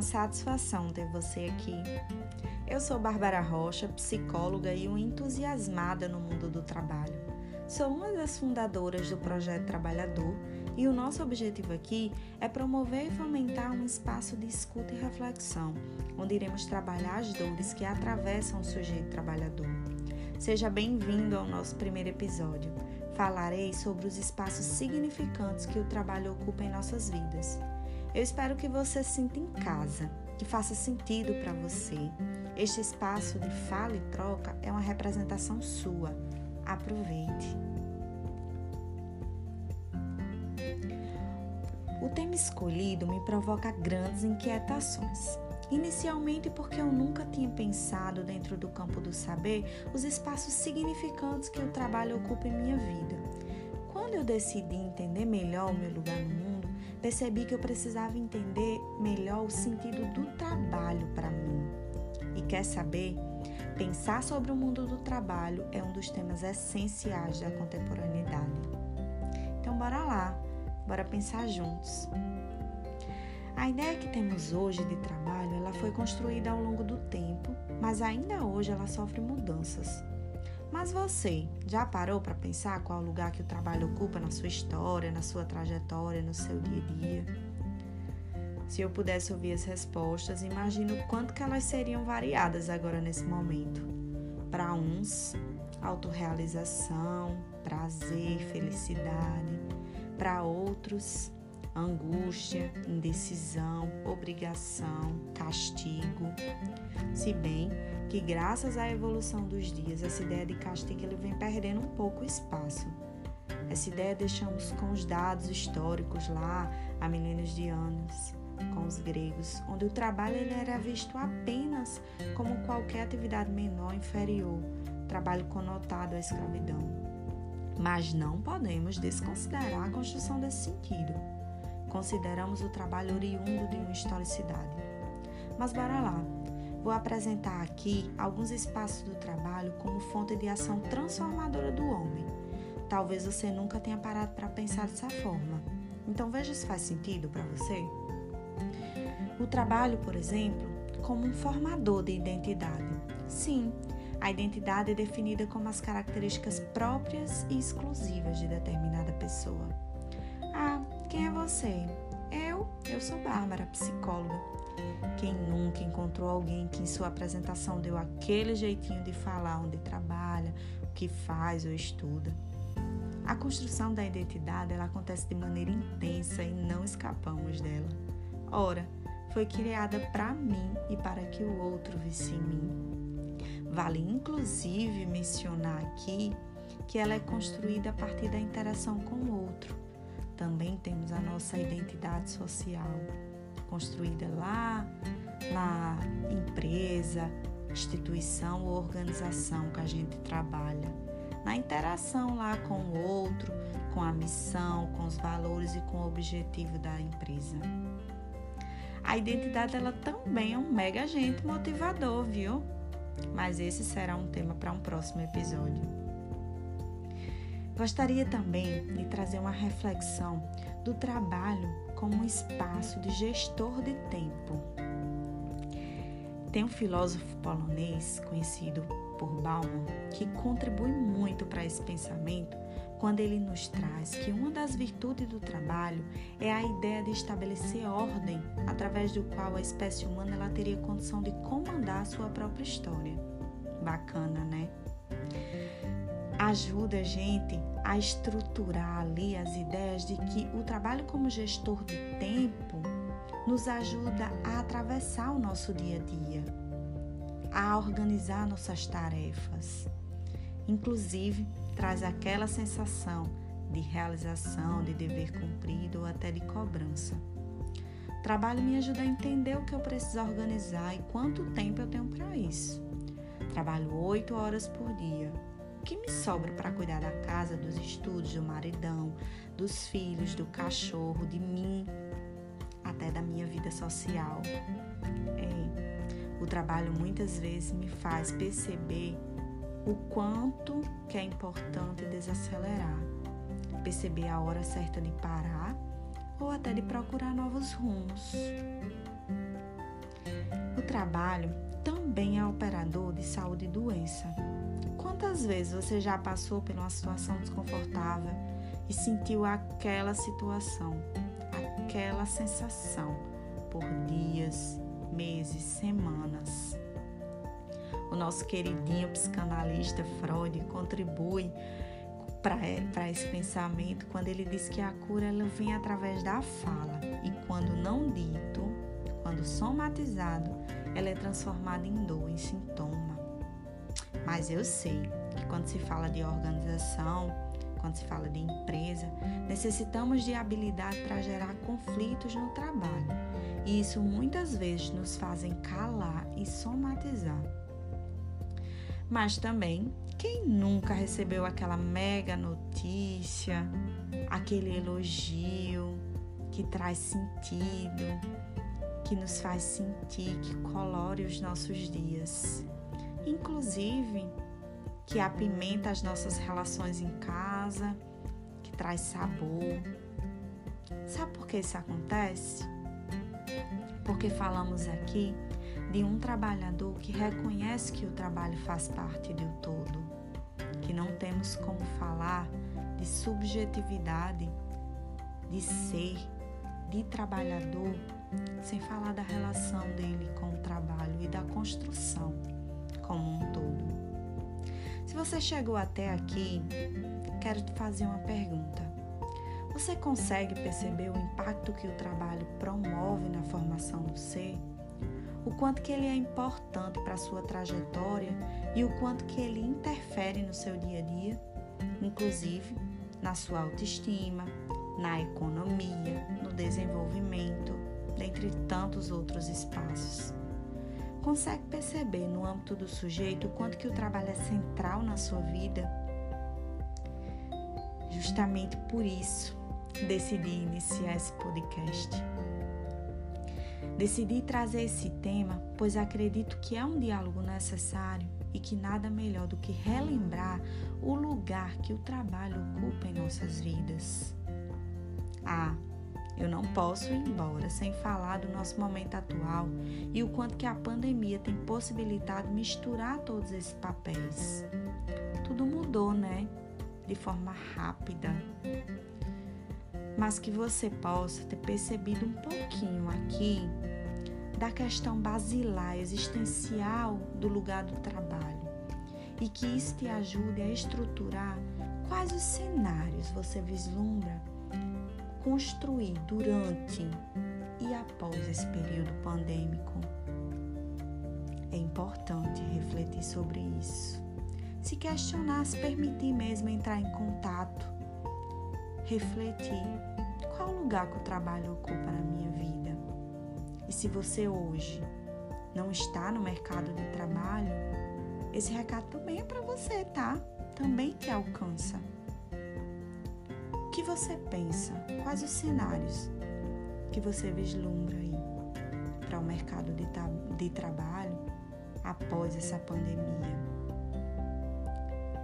uma satisfação ter você aqui. Eu sou Bárbara Rocha, psicóloga e uma entusiasmada no mundo do trabalho. Sou uma das fundadoras do Projeto Trabalhador e o nosso objetivo aqui é promover e fomentar um espaço de escuta e reflexão, onde iremos trabalhar as dores que atravessam o sujeito trabalhador. Seja bem-vindo ao nosso primeiro episódio. Falarei sobre os espaços significantes que o trabalho ocupa em nossas vidas. Eu espero que você sinta em casa, que faça sentido para você. Este espaço de fala e troca é uma representação sua. Aproveite. O tema escolhido me provoca grandes inquietações. Inicialmente, porque eu nunca tinha pensado dentro do campo do saber os espaços significantes que o trabalho ocupa em minha vida. Quando eu decidi entender melhor o meu lugar no mundo, percebi que eu precisava entender melhor o sentido do trabalho para mim. E quer saber? Pensar sobre o mundo do trabalho é um dos temas essenciais da contemporaneidade. Então, bora lá, bora pensar juntos. A ideia que temos hoje de trabalho, ela foi construída ao longo do tempo, mas ainda hoje ela sofre mudanças. Mas você já parou para pensar qual lugar que o trabalho ocupa na sua história, na sua trajetória, no seu dia a dia? Se eu pudesse ouvir as respostas, imagino o quanto que elas seriam variadas agora nesse momento. Para uns, autorrealização, prazer, felicidade. Para outros, angústia, indecisão, obrigação, castigo. Se bem que graças à evolução dos dias, essa ideia de castigo ele vem perdendo um pouco espaço. Essa ideia deixamos com os dados históricos lá há milênios de anos, com os gregos, onde o trabalho ele era visto apenas como qualquer atividade menor inferior, trabalho conotado à escravidão. Mas não podemos desconsiderar a construção desse sentido. Consideramos o trabalho oriundo de uma historicidade. Mas bora lá, Vou apresentar aqui alguns espaços do trabalho como fonte de ação transformadora do homem. Talvez você nunca tenha parado para pensar dessa forma. Então veja se faz sentido para você. O trabalho, por exemplo, como um formador de identidade. Sim, a identidade é definida como as características próprias e exclusivas de determinada pessoa. Ah, quem é você? Eu, eu sou Bárbara, psicóloga. Quem nunca encontrou alguém que em sua apresentação deu aquele jeitinho de falar onde trabalha, o que faz ou estuda? A construção da identidade ela acontece de maneira intensa e não escapamos dela. Ora, foi criada para mim e para que o outro visse em mim. Vale inclusive mencionar aqui que ela é construída a partir da interação com o outro. Também temos a nossa identidade social construída lá na empresa, instituição ou organização que a gente trabalha, na interação lá com o outro, com a missão, com os valores e com o objetivo da empresa. A identidade ela também é um mega agente motivador, viu? Mas esse será um tema para um próximo episódio. Gostaria também de trazer uma reflexão do trabalho como um espaço de gestor de tempo. Tem um filósofo polonês conhecido por Bauman que contribui muito para esse pensamento quando ele nos traz que uma das virtudes do trabalho é a ideia de estabelecer ordem através do qual a espécie humana ela teria condição de comandar a sua própria história. Bacana, né? ajuda a gente a estruturar ali as ideias de que o trabalho como gestor de tempo nos ajuda a atravessar o nosso dia a dia, a organizar nossas tarefas. Inclusive, traz aquela sensação de realização, de dever cumprido ou até de cobrança. O trabalho me ajuda a entender o que eu preciso organizar e quanto tempo eu tenho para isso. Trabalho oito horas por dia, o que me sobra para cuidar da casa, dos estudos, do maridão, dos filhos, do cachorro, de mim, até da minha vida social? É, o trabalho muitas vezes me faz perceber o quanto que é importante desacelerar, perceber a hora certa de parar ou até de procurar novos rumos. O trabalho também é operador de saúde e doença. Quantas vezes você já passou por uma situação desconfortável e sentiu aquela situação, aquela sensação por dias, meses, semanas? O nosso queridinho psicanalista Freud contribui para esse pensamento quando ele diz que a cura ela vem através da fala e quando não dito, quando somatizado, ela é transformada em dor, em sintoma. Mas eu sei que quando se fala de organização, quando se fala de empresa, necessitamos de habilidade para gerar conflitos no trabalho. E isso muitas vezes nos fazem calar e somatizar. Mas também, quem nunca recebeu aquela mega notícia, aquele elogio que traz sentido, que nos faz sentir, que colore os nossos dias, inclusive que apimenta as nossas relações em casa, que traz sabor. Sabe por que isso acontece? Porque falamos aqui de um trabalhador que reconhece que o trabalho faz parte do todo, que não temos como falar de subjetividade, de ser, de trabalhador, sem falar da relação dele com o trabalho e da construção como um todo. Se você chegou até aqui, quero te fazer uma pergunta. Você consegue perceber o impacto que o trabalho promove na formação do ser? o quanto que ele é importante para a sua trajetória e o quanto que ele interfere no seu dia a dia, inclusive na sua autoestima, na economia, no desenvolvimento, dentre tantos outros espaços. Consegue perceber no âmbito do sujeito o quanto que o trabalho é central na sua vida? Justamente por isso, decidi iniciar esse podcast Decidi trazer esse tema, pois acredito que é um diálogo necessário e que nada melhor do que relembrar o lugar que o trabalho ocupa em nossas vidas. Ah, eu não posso ir embora sem falar do nosso momento atual e o quanto que a pandemia tem possibilitado misturar todos esses papéis. Tudo mudou, né? De forma rápida. Mas que você possa ter percebido um pouquinho aqui da questão basilar, existencial do lugar do trabalho e que isso te ajude a estruturar quais os cenários você vislumbra construir durante e após esse período pandêmico. É importante refletir sobre isso. Se questionar, se permitir mesmo entrar em contato, refletir qual lugar que o trabalho ocupa na minha vida e se você hoje não está no mercado de trabalho, esse recado também é para você, tá? Também te alcança. Que você pensa? Quais os cenários que você vislumbra aí para o mercado de, de trabalho após essa pandemia?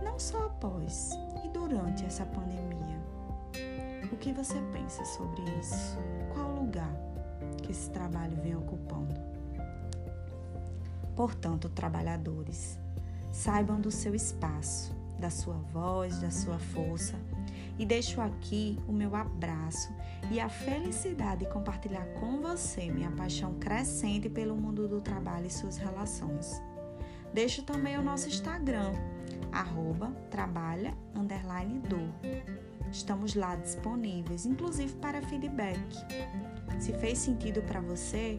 Não só após, e durante essa pandemia. O que você pensa sobre isso? Qual lugar que esse trabalho vem ocupando. Portanto, trabalhadores, saibam do seu espaço, da sua voz, da sua força. E deixo aqui o meu abraço e a felicidade de compartilhar com você minha paixão crescente pelo mundo do trabalho e suas relações. Deixo também o nosso Instagram, arroba trabalha underline. Estamos lá disponíveis, inclusive para feedback. Se fez sentido para você,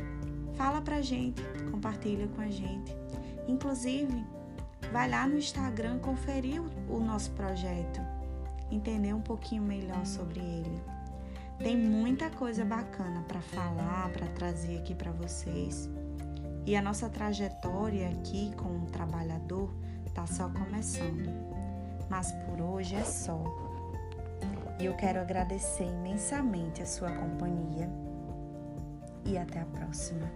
fala pra gente, compartilha com a gente. Inclusive, vai lá no Instagram conferir o nosso projeto, entender um pouquinho melhor sobre ele. Tem muita coisa bacana para falar, para trazer aqui para vocês. E a nossa trajetória aqui com o trabalhador está só começando. Mas por hoje é só. E eu quero agradecer imensamente a sua companhia e até a próxima.